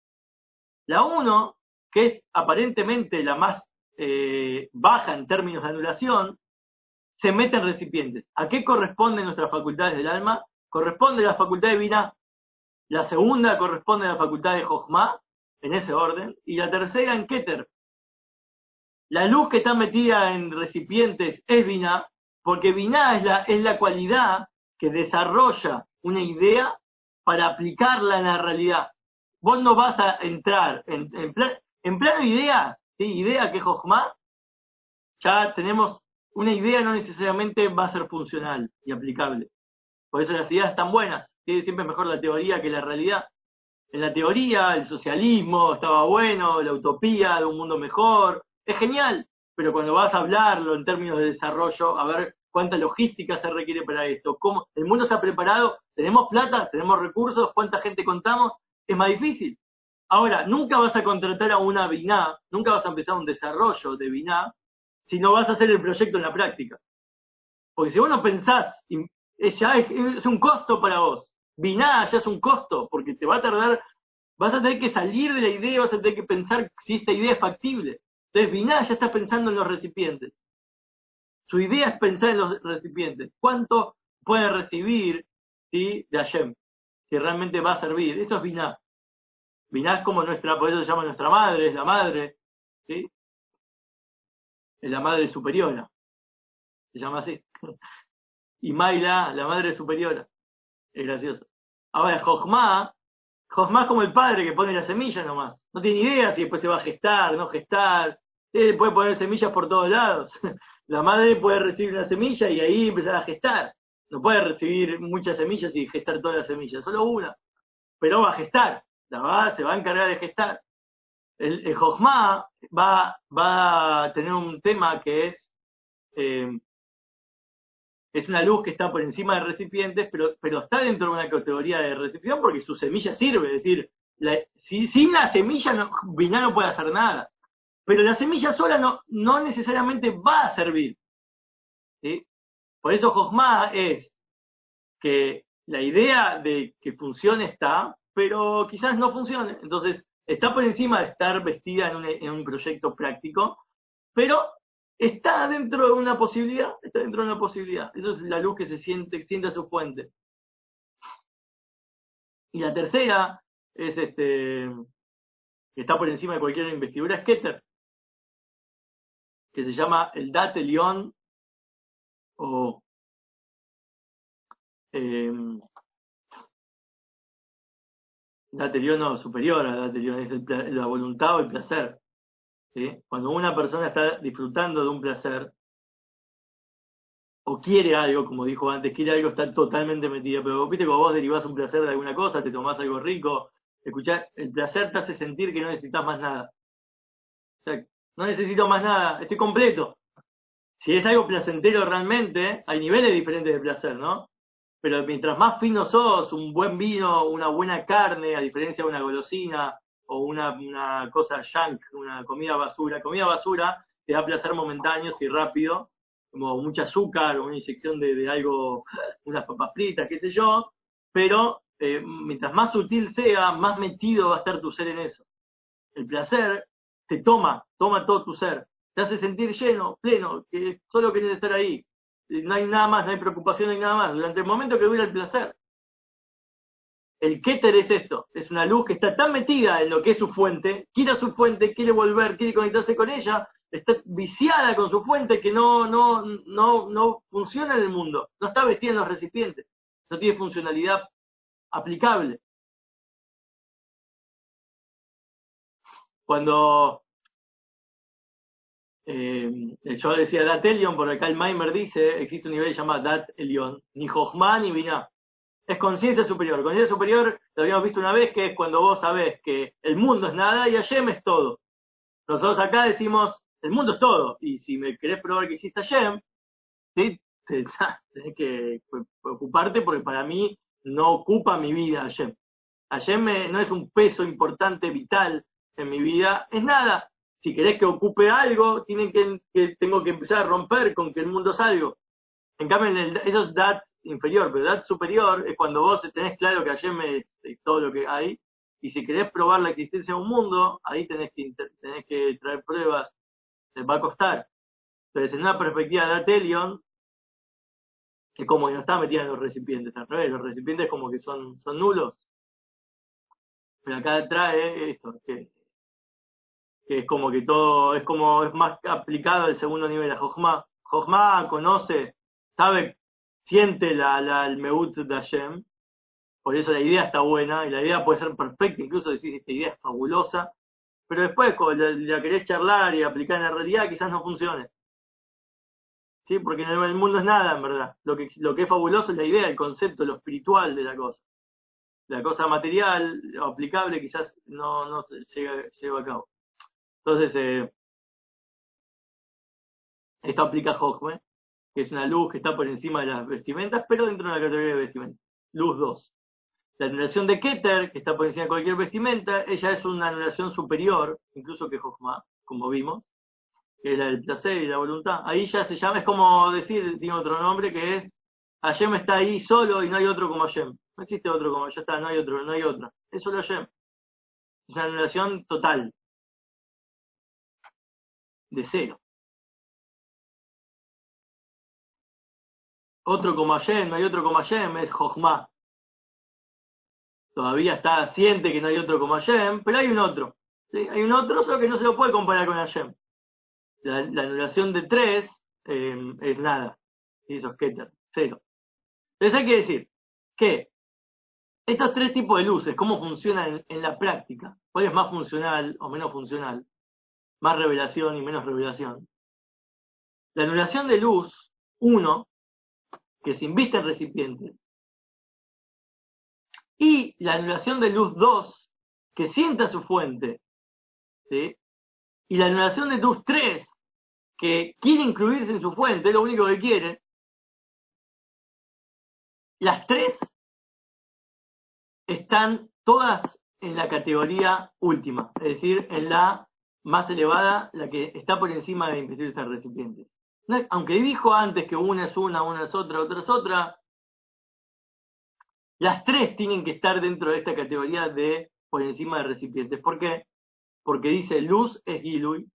La uno que es aparentemente la más eh, baja en términos de anulación, se mete en recipientes. ¿A qué corresponden nuestras facultades del alma? Corresponde a la facultad de Vina, la segunda corresponde a la facultad de Jochma, en ese orden, y la tercera en Keter. La luz que está metida en recipientes es Vina, porque Vina es la, es la cualidad que desarrolla una idea para aplicarla en la realidad. Vos no vas a entrar en, en, plano idea, idea que es ya tenemos una idea no necesariamente va a ser funcional y aplicable. Por eso las ideas están buenas. Siempre es mejor la teoría que la realidad. En la teoría, el socialismo estaba bueno, la utopía de un mundo mejor, es genial, pero cuando vas a hablarlo en términos de desarrollo, a ver cuánta logística se requiere para esto, cómo el mundo está preparado, tenemos plata, tenemos recursos, cuánta gente contamos, es más difícil. Ahora, nunca vas a contratar a una BINA, nunca vas a empezar un desarrollo de BINA si no vas a hacer el proyecto en la práctica. Porque si vos no pensás, es, un costo para vos. BINA ya es un costo, porque te va a tardar, vas a tener que salir de la idea, vas a tener que pensar si esta idea es factible. Entonces, BINA ya está pensando en los recipientes. Su idea es pensar en los recipientes. ¿Cuánto puede recibir ¿sí? de Hashem? Si realmente va a servir. Eso es BINA. Binah como nuestra, por eso se llama nuestra madre, es la madre, ¿sí? Es la madre superiora. Se llama así. Y Maila, la madre superiora. Es gracioso. Ahora, Jojma, Jojma es como el padre que pone la semilla nomás. No tiene idea si después se va a gestar, no gestar. Él puede poner semillas por todos lados. La madre puede recibir una semilla y ahí empezar a gestar. No puede recibir muchas semillas y gestar todas las semillas, solo una. Pero va a gestar va, se va a encargar de gestar. El, el va, va a tener un tema que es, eh, es una luz que está por encima de recipientes, pero, pero está dentro de una categoría de recepción porque su semilla sirve, es decir, si, sin la semilla no, no puede hacer nada. Pero la semilla sola no, no necesariamente va a servir. Por eso Josma es que la idea de que funcione está, pero quizás no funcione. Entonces, está por encima de estar vestida en un, proyecto práctico, pero está dentro de una posibilidad, está dentro de una posibilidad. Eso es la luz que se siente, siente a su fuente. Y la tercera es este que está por encima de cualquier investidura, es Keter, que se llama el Date León o eh, la anterior no, superior a la anterior, es la voluntad o el placer. Cuando una persona está disfrutando de un placer, o quiere algo, como dijo antes, quiere algo, está totalmente metido. Pero viste, cuando vos derivás un placer de alguna cosa, te tomás algo rico, escuchás, el placer te hace sentir que no necesitas más nada. O sea, no necesito más nada, estoy completo. Si es algo placentero realmente, hay niveles diferentes de placer, ¿no? pero mientras más fino sos, un buen vino, una buena carne, a diferencia de una golosina o una, una cosa junk, una comida basura, comida basura te da placer momentáneo y rápido, como mucho azúcar o una inyección de, algo, unas papas fritas, qué sé yo, pero eh, mientras más sutil sea, más metido va a estar tu ser en eso. El placer te toma, toma todo tu ser, te hace sentir lleno, pleno, que solo querés estar ahí no hay nada más, no hay preocupación, no hay nada más. Durante el momento que dura el placer. El Keter es esto, es una luz que está tan metida en lo que es su fuente, quiere su fuente, quiere volver, quiere conectarse con ella, está viciada con su fuente que no, no, no, no funciona en el mundo, no está vestida en los recipientes, no tiene funcionalidad aplicable. Cuando eh, yo decía Dat Elion, por acá el Maimer dice, existe un nivel llamado Dat Elion, ni Jochma ni Binah. Es conciencia superior. Conciencia superior, lo habíamos visto una vez, que es cuando vos sabés que el mundo es nada y Hashem es todo. Nosotros acá decimos, el mundo es todo, y si me querés probar que existe Hashem, tenés que ocuparte porque para mí no ocupa mi vida Hashem. Hashem no es un peso importante, vital en mi vida, es nada. Si querés que ocupe algo, tienen que, tengo que empezar a romper con que el mundo es algo. En cambio, en el, eso es dat inferior, pero dat superior es cuando vos tenés claro que Hashem es, todo lo que hay, y si querés probar la existencia de un mundo, ahí tenés que, tenés que traer pruebas, te va a costar. Entonces, en una perspectiva de Atelion, que como no está metida en los recipientes, al revés, los recipientes como que son, son nulos. Pero acá trae esto, que, es como que todo, es como, es más aplicado el segundo nivel a. Jojma conoce, sabe, siente la, la, el Meut de por eso la idea está buena, y la idea puede ser perfecta, incluso decir, esta idea es fabulosa, pero después cuando la, la querés charlar y aplicar en la realidad quizás no funcione. ¿sí? Porque en el mundo es nada, en verdad. Lo que, lo que es fabuloso es la idea, el concepto, lo espiritual de la cosa. La cosa material, aplicable, quizás no, no se lleva, a cabo. Entonces, eh, esto aplica Jochme, que es una luz que está por encima de las vestimentas, pero dentro de la categoría de vestimentas. Luz 2. La anulación de Keter, que está por encima de cualquier vestimenta, ella es una anulación superior, incluso que Jochma, como vimos que es la del placer y la voluntad. Ahí ya se llama, es como decir, tiene otro nombre que es, Hashem está ahí solo y no hay otro como Hashem. No existe otro como, ya está, no hay otro, no hay otra. Es solo Hashem. Es una anulación total. De cero. Otro como Hashem, no hay otro como Hashem, es Jochma. Todavía está, siente que no hay otro como Hashem, pero hay un otro. Hay un otro, solo que no se lo puede comparar con Hashem la, anulación de 3 eh, es nada. Y eso es Keter, cero. Entonces hay que decir que estos tres tipos de luces, cómo funcionan en, la práctica, cuál es más funcional o menos funcional, más revelación y menos revelación. La anulación de luz 1, que se inviste en recipientes, y la anulación de luz 2, que sienta su fuente, y la anulación de luz 3, que quiere incluirse en su fuente, es lo único que quiere, las tres están todas en la categoría última, es decir, en la más elevada, la que está por encima de investirse en recipientes. Aunque dijo antes que una es una, una es otra, otra es otra, las tres tienen que estar dentro de esta categoría de por encima de recipientes. ¿Por qué? Porque dice luz es Gilui,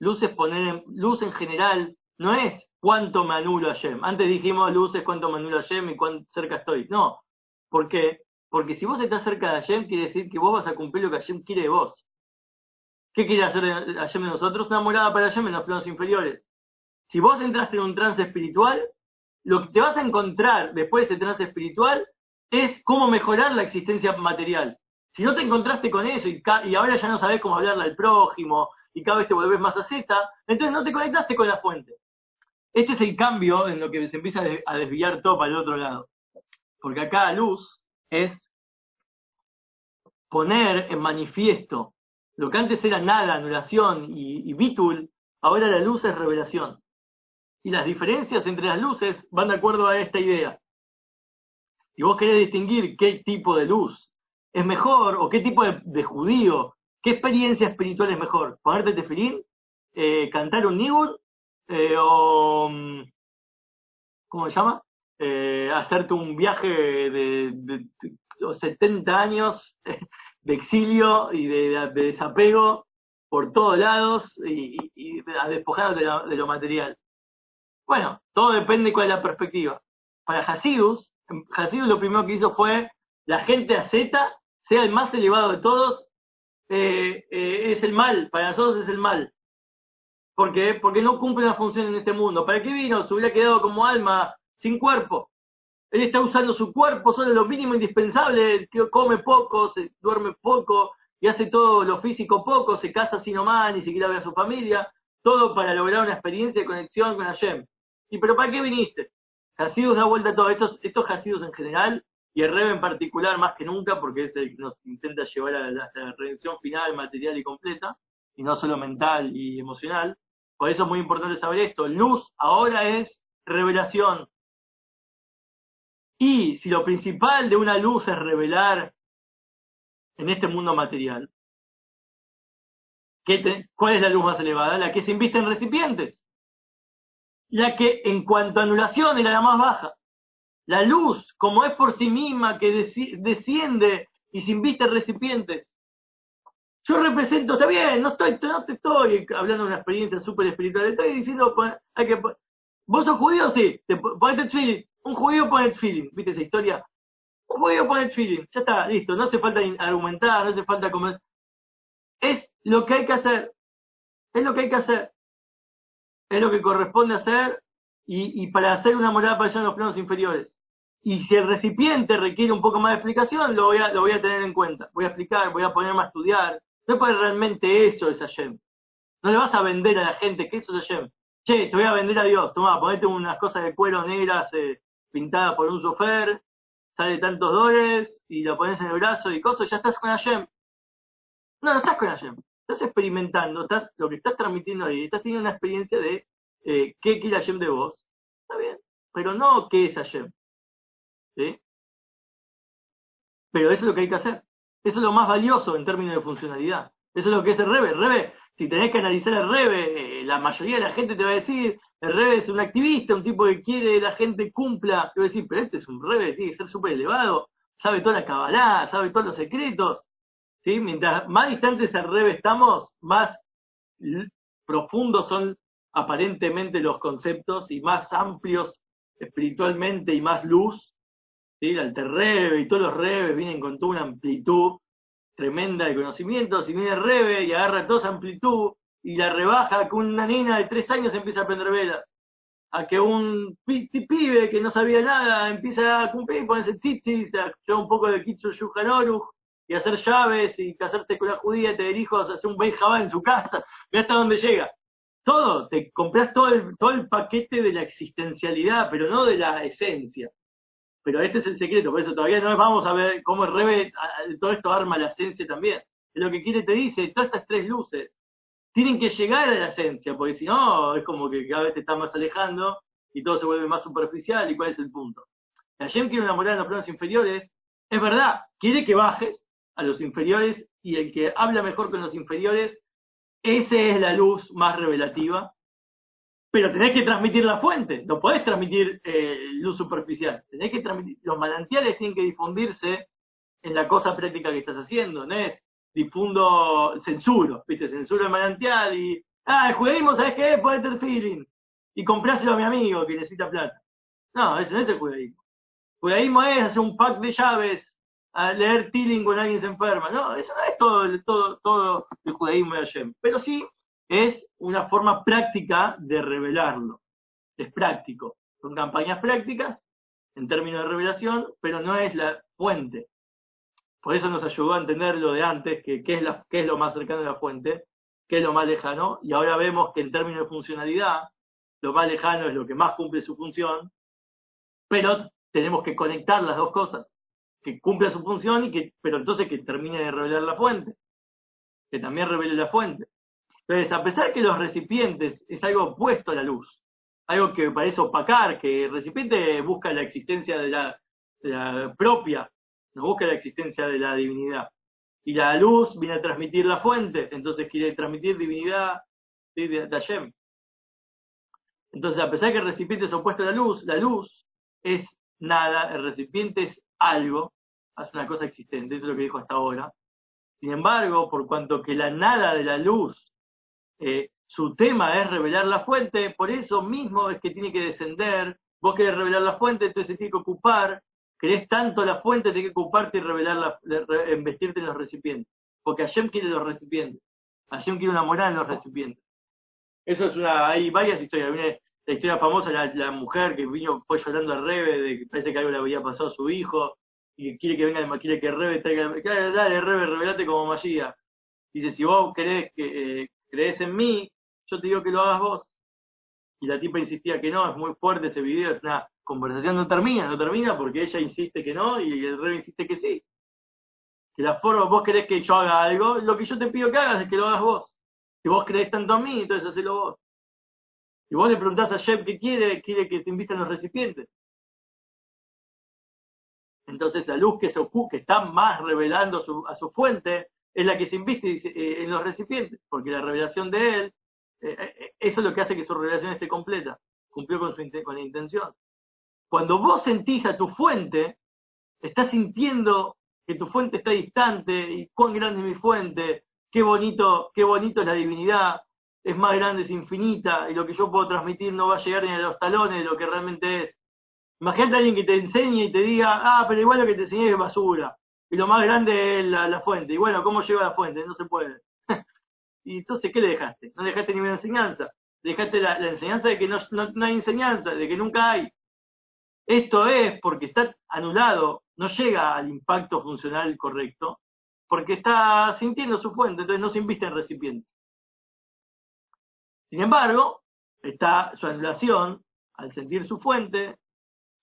Luz es poner, luz en general no es cuánto me anulo a Yem. Antes dijimos luz es cuánto me anulo a Yem y cuánto cerca estoy. No. ¿Por qué? Porque si vos estás cerca de Hashem, quiere decir que vos vas a cumplir lo que Hashem quiere de vos. ¿Qué quiere hacer Hashem de nosotros? Una morada para Hashem en los planos inferiores. Si vos entraste en un trance espiritual, lo que te vas a encontrar después de ese trance espiritual es cómo mejorar la existencia material. Si no te encontraste con eso y, ahora ya no sabés cómo hablarle al prójimo, y cada vez te vuelves más a Z, entonces no te conectaste con la fuente. Este es el cambio en lo que se empieza a desviar todo para el otro lado. Porque acá luz es poner en manifiesto lo que antes era nada, anulación y, y bitul, ahora la luz es revelación. Y las diferencias entre las luces van de acuerdo a esta idea. Si vos querés distinguir qué tipo de luz es mejor o qué tipo de judío ¿Qué experiencia espiritual es mejor? ¿Ponerte tefilín? Eh, ¿Cantar un nibur? Eh, o, mm, ¿Cómo se llama? Eh, hacerte un viaje de, 70 años de exilio y de, desapego por todos lados y, a despojar de, lo material. Bueno, todo depende de cuál es la perspectiva. Para Hasidus, Hasidus lo primero que hizo fue la gente Z sea el más elevado de todos eh, eh, es el mal, para nosotros es el mal. ¿Por qué? Porque no cumple una función en este mundo. ¿Para qué vino? Se hubiera quedado como alma sin cuerpo. Él está usando su cuerpo solo lo mínimo indispensable, que come poco, se duerme poco y hace todo lo físico poco, se casa así nomás, ni siquiera ve a su familia, todo para lograr una experiencia de conexión con Hashem. ¿Y pero para qué viniste? Hasidus da vuelta a todo. Estos, estos Hasidus en general y el Rebe en particular más que nunca, porque es el que nos intenta llevar a la, redención final, material y completa, y no solo mental y emocional. Por eso es muy importante saber esto. Luz ahora es revelación. Y si lo principal de una luz es revelar en este mundo material, ¿cuál es la luz más elevada? La que se inviste en recipientes. La que en cuanto a anulación es la más baja. La luz, como es por sí misma, que desciende y se inviste en recipientes. Yo represento, está bien, no estoy, no te estoy hablando de una experiencia súper espiritual, estoy diciendo, hay que, vos sos judío, sí, te, ponete feeling, un judío pone el feeling, ¿viste esa historia? Un judío pone el feeling, ya está, listo, no hace falta argumentar, no hace falta comer. Es lo que hay que hacer, es lo que hay que hacer, es lo que corresponde hacer y, para hacer una morada para allá en los planos inferiores. Y si el recipiente requiere un poco más de explicación, lo voy a, tener en cuenta. Voy a explicar, voy a ponerme a estudiar. No puede realmente eso es Hashem. No le vas a vender a la gente que eso es Hashem. Che, te voy a vender a Dios. Toma, ponete unas cosas de cuero negras eh, pintadas por un sofer, sale tantos dólares y lo pones en el brazo y cosas, ya estás con Hashem. No, no estás con Hashem. Estás experimentando, estás, lo que estás transmitiendo ahí, estás teniendo una experiencia de eh, qué quiere Hashem de vos. Está bien, pero no qué es Hashem. ¿sí? Pero eso es lo que hay que hacer. Eso es lo más valioso en términos de funcionalidad. Eso es lo que es el Rebe. El Rebe, si tenés que analizar el Rebe, eh, la mayoría de la gente te va a decir, el Rebe es un activista, un tipo que quiere que la gente cumpla. Te voy a decir, pero este es un Rebe, tiene que ser súper elevado, sabe toda la cabalá, sabe todos los secretos. ¿Sí? Mientras más distantes al Rebe estamos, más profundos son aparentemente los conceptos y más amplios espiritualmente y más luz ¿sí? el Alter y todos los Rebes vienen con toda una amplitud tremenda de conocimiento, si viene Rebe y agarra toda esa amplitud y la rebaja que una nena de tres años empieza a aprender vela, a que un pibe que no sabía nada empieza a cumplir, ponerse tzitzis, a llevar un poco de Kitsu Yuhanoruch y hacer llaves y casarse con la judía, tener hijos, hacer un Benjamín en su casa, ve hasta dónde llega. Todo, te compras todo el, todo el paquete de la existencialidad, pero no de la esencia. Pero este es el secreto, por eso todavía no vamos a ver cómo el Rebe, todo esto arma la esencia también. Es lo que quiere te dice, todas estas tres luces tienen que llegar a la esencia, porque si no, es como que cada vez te estás más alejando y todo se vuelve más superficial. ¿Y cuál es el punto? La Yem quiere enamorar a los planos inferiores, es verdad, quiere que bajes a los inferiores y el que habla mejor con los inferiores, esa es la luz más revelativa, pero tenés que transmitir la fuente, no podés transmitir eh, luz superficial, tenés que transmitir, los manantiales tienen que difundirse en la cosa práctica que estás haciendo, no es difundo, censuro, viste, censuro el manantial y, ah, el judaísmo, ¿sabes qué? Ponete el feeling y compráselo a mi amigo que necesita plata. No, eso no es el judaísmo. El judaísmo es hacer un pack de llaves, a leer Tilling cuando alguien se enferma. No, eso no es todo, todo, todo el judaísmo de Hashem. Pero sí es una forma práctica de revelarlo. Es práctico. Son campañas prácticas en términos de revelación, pero no es la fuente. Por eso nos ayudó a entender lo de antes, que qué es, la, qué es lo más cercano a la fuente, qué es lo más lejano, y ahora vemos que en términos de funcionalidad, lo más lejano es lo que más cumple su función, pero tenemos que conectar las dos cosas, que cumpla su función y que, pero entonces que termine de revelar la fuente, que también revele la fuente. Entonces, a pesar que los recipientes es algo opuesto a la luz, algo que parece opacar, que el recipiente busca la existencia de la, propia, no busca la existencia de la divinidad. Y la luz viene a transmitir la fuente, entonces quiere transmitir divinidad de, Hashem. Entonces, a pesar que el recipiente es opuesto a la luz, la luz es nada, el recipiente es algo, es una cosa existente, eso es lo que dijo hasta ahora. Sin embargo, por cuanto que la nada de la luz eh, su tema es revelar la fuente, por eso mismo es que tiene que descender, vos querés revelar la fuente, entonces tiene que ocupar, querés tanto la fuente, tiene que ocuparte y revelar la, investirte en los recipientes, porque Hashem quiere los recipientes, Hashem quiere una moral en los recipientes. Eso es una, hay varias historias, la historia famosa, la, la mujer que vino, fue llorando al Rebe, de que parece que algo le había pasado a su hijo, y quiere que venga, quiere que Rebe traiga, dale Rebe, revelate como Magia. Dice, si vos querés que, eh, crees en mí, yo te digo que lo hagas vos. Y la tipa insistía que no, es muy fuerte ese video, es una conversación no termina, no termina porque ella insiste que no y el rey insiste que sí. Que la forma, vos querés que yo haga algo, lo que yo te pido que hagas es que lo hagas vos. Si vos crees tanto a mí, entonces hacelo vos. Si vos le preguntás a Shep qué quiere, quiere que te inviten los recipientes. Entonces la luz que se que está más revelando a su fuente, es la que se inviste eh, en los recipientes, porque la revelación de él, eh, eh, eso es lo que hace que su revelación esté completa, cumplió con, su, con la intención. Cuando vos sentís a tu fuente, estás sintiendo que tu fuente está distante y cuán grande es mi fuente, qué bonito, qué bonito es la divinidad, es más grande, es infinita, y lo que yo puedo transmitir no va a llegar ni a los talones de lo que realmente es. Imagínate a alguien que te enseñe y te diga, ah, pero igual lo que te enseñé es basura y lo más grande es la, fuente. Y bueno, ¿cómo lleva la fuente? No se puede. y entonces, ¿qué le dejaste? No dejaste ninguna enseñanza. Dejaste la, enseñanza de que no, no, hay enseñanza, de que nunca hay. Esto es porque está anulado, no llega al impacto funcional correcto, porque está sintiendo su fuente, entonces no se inviste en recipiente. Sin embargo, está su anulación, al sentir su fuente,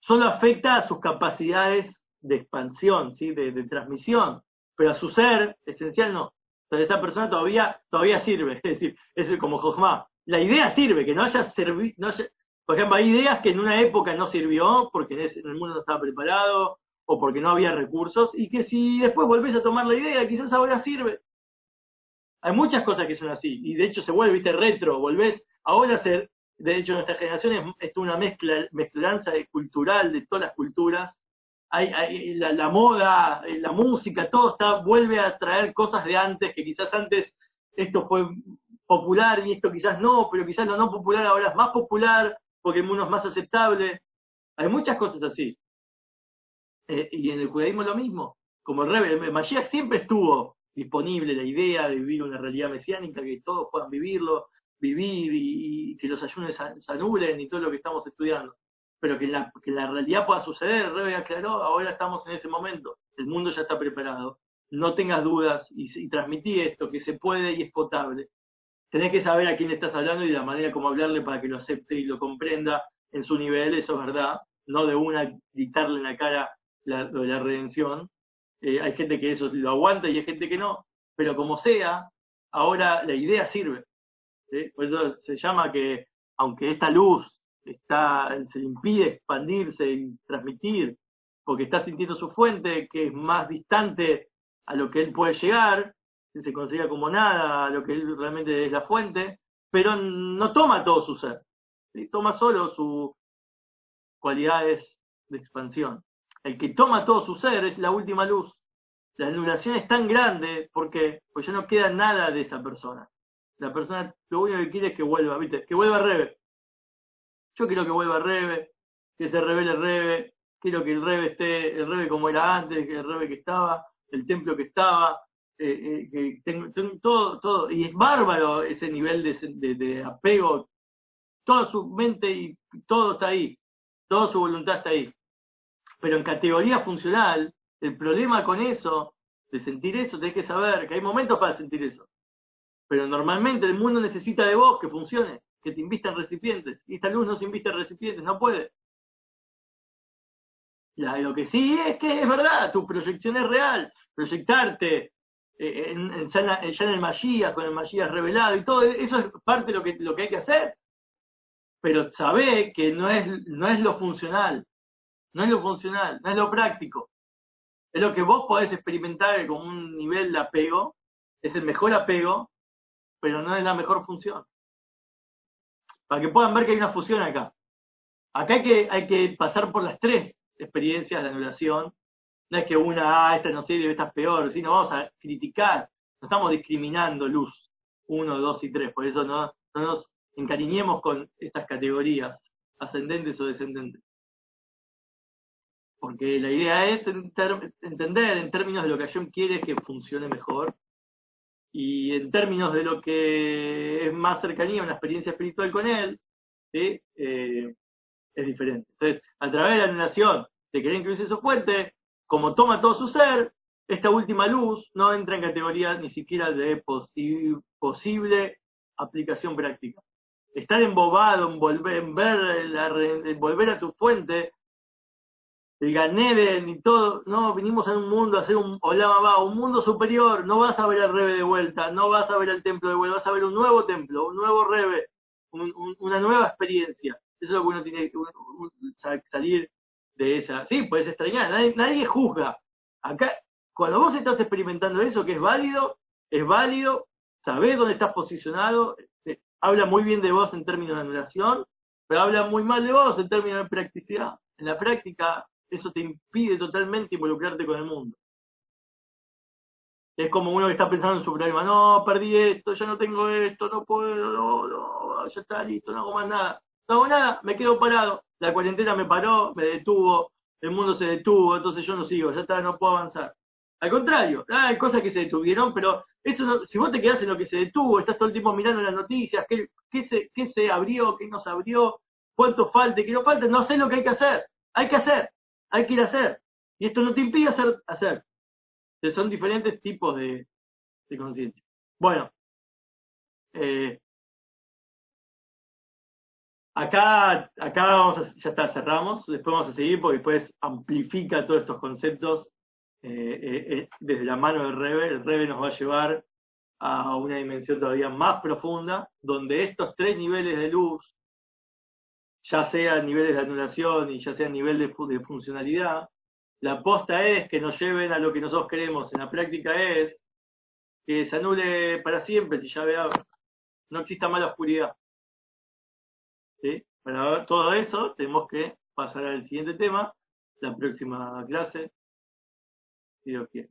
solo afecta a sus capacidades de expansión, ¿sí? de, transmisión, pero a su ser esencial no. Entonces esa persona todavía, todavía sirve, es decir, es como Josma. La idea sirve, que no haya servido, por ejemplo, hay ideas que en una época no sirvió porque en el mundo no estaba preparado o porque no había recursos y que si después volvés a tomar la idea, quizás ahora sirve. Hay muchas cosas que son así y de hecho se vuelve, viste, retro, volvés ahora a ser, de hecho nuestra generación es, una mezcla, mezclanza cultural de todas las culturas hay, la, moda, eh, la música, todo está, vuelve a traer cosas de antes, que quizás antes esto fue popular y esto quizás no, pero quizás lo no popular ahora es más popular porque el mundo es más aceptable. Hay muchas cosas así. Eh, y en el judaísmo lo mismo. Como el Rebbe, el Mashiach siempre estuvo disponible la idea de vivir una realidad mesiánica, que todos puedan vivirlo, vivir y, y que los ayunes se anulen y todo lo que estamos estudiando pero que la, que la realidad pueda suceder, Rebe aclaró, ahora estamos en ese momento, el mundo ya está preparado, no tengas dudas y, transmití esto, que se puede y es potable. Tenés que saber a quién estás hablando y la manera como hablarle para que lo acepte y lo comprenda en su nivel, eso es verdad, no de una dictarle en la cara la redención. Eh, hay gente que eso lo aguanta y hay gente que no, pero como sea, ahora la idea sirve. Por eso se llama que, aunque esta luz está, se le impide expandirse y transmitir, porque está sintiendo su fuente, que es más distante a lo que él puede llegar, que se considera como nada, a lo que él realmente es la fuente, pero no toma todo su ser, toma solo sus cualidades de expansión. El que toma todo su ser es la última luz. La anulación es tan grande porque pues ya no queda nada de esa persona. La persona lo único que quiere es que vuelva, ¿viste? Que vuelva Rebe. Yo quiero que vuelva Rebe, que se revele Rebe, quiero que el Rebe esté, el Rebe como era antes, que el Rebe que estaba, el templo que estaba, eh, eh, que tengo, todo, todo, y es bárbaro ese nivel de, de, apego, toda su mente y todo está ahí, toda su voluntad está ahí. Pero en categoría funcional, el problema con eso, de sentir eso, tenés que saber que hay momentos para sentir eso. Pero normalmente el mundo necesita de vos que funcione que te invistan recipientes. Y esta luz no se invista en recipientes, no puede. Lo que sí es que es verdad, tu proyección es real. Proyectarte eh, en, ya, en, el Magías, con el Magías revelado y todo, eso es parte de lo que, lo que hay que hacer. Pero sabe que no es, no es lo funcional, no es lo funcional, no es lo práctico. Es lo que vos podés experimentar como un nivel de apego, es el mejor apego, pero no es la mejor función para que puedan ver que hay una fusión acá. Acá hay que, hay que pasar por las tres experiencias de anulación. No es que una, ah, esta no sirve, esta es peor, sino vamos a criticar. No estamos discriminando luz, uno, dos y tres. Por eso no, no nos encariñemos con estas categorías, ascendentes o descendentes. Porque la idea es entender en términos de lo que Hashem quiere que funcione mejor y en términos de lo que es más cercanía, una experiencia espiritual con él, eh, es diferente. Entonces, a través de la anulación de querer incluirse su fuente, como toma todo su ser, esta última luz no entra en categoría ni siquiera de posible aplicación práctica. Estar embobado en ver la, a tu fuente el Ganeden y todo, no, vinimos a un mundo a hacer un Olama un mundo superior, no vas a ver al Rebe de vuelta, no vas a ver el templo de vuelta, vas a ver un nuevo templo, un nuevo Rebe, una nueva experiencia. Eso es lo que uno tiene que salir de esa. Sí, puedes extrañar, nadie, nadie juzga. Acá, cuando vos estás experimentando eso, que es válido, es válido, sabés dónde estás posicionado, eh, habla muy bien de vos en términos de anulación, pero habla muy mal de vos en términos de practicidad. En la práctica, eso te impide totalmente involucrarte con el mundo. Es como uno que está pensando en su problema, no, perdí esto, ya no tengo esto, no puedo, no, no, ya está listo, no hago más nada. No hago nada, me quedo parado. La cuarentena me paró, me detuvo, el mundo se detuvo, entonces yo no sigo, ya está, no puedo avanzar. Al contrario, hay cosas que se detuvieron, pero eso si vos te quedás en lo que se detuvo, estás todo el tiempo mirando las noticias, qué, qué, se, abrió, qué no se abrió, cuánto falta, qué no falta, no sé lo que hay que hacer. Hay que hacer hay que ir a hacer. Y esto no te impide hacer. hacer. son diferentes tipos de, conciencia. Bueno, eh, acá, acá vamos a, ya está, cerramos, después vamos a seguir porque después amplifica todos estos conceptos eh, eh, desde la mano del Rebe. El Rebe nos va a llevar a una dimensión todavía más profunda, donde estos tres niveles de luz ya sea niveles de anulación y ya sea nivel de, funcionalidad, la aposta es que nos lleven a lo que nosotros queremos. En la práctica es que se anule para siempre, si ya vea, no exista mala oscuridad. ¿Sí? Para todo eso tenemos que pasar al siguiente tema, la próxima clase, si Dios quiere.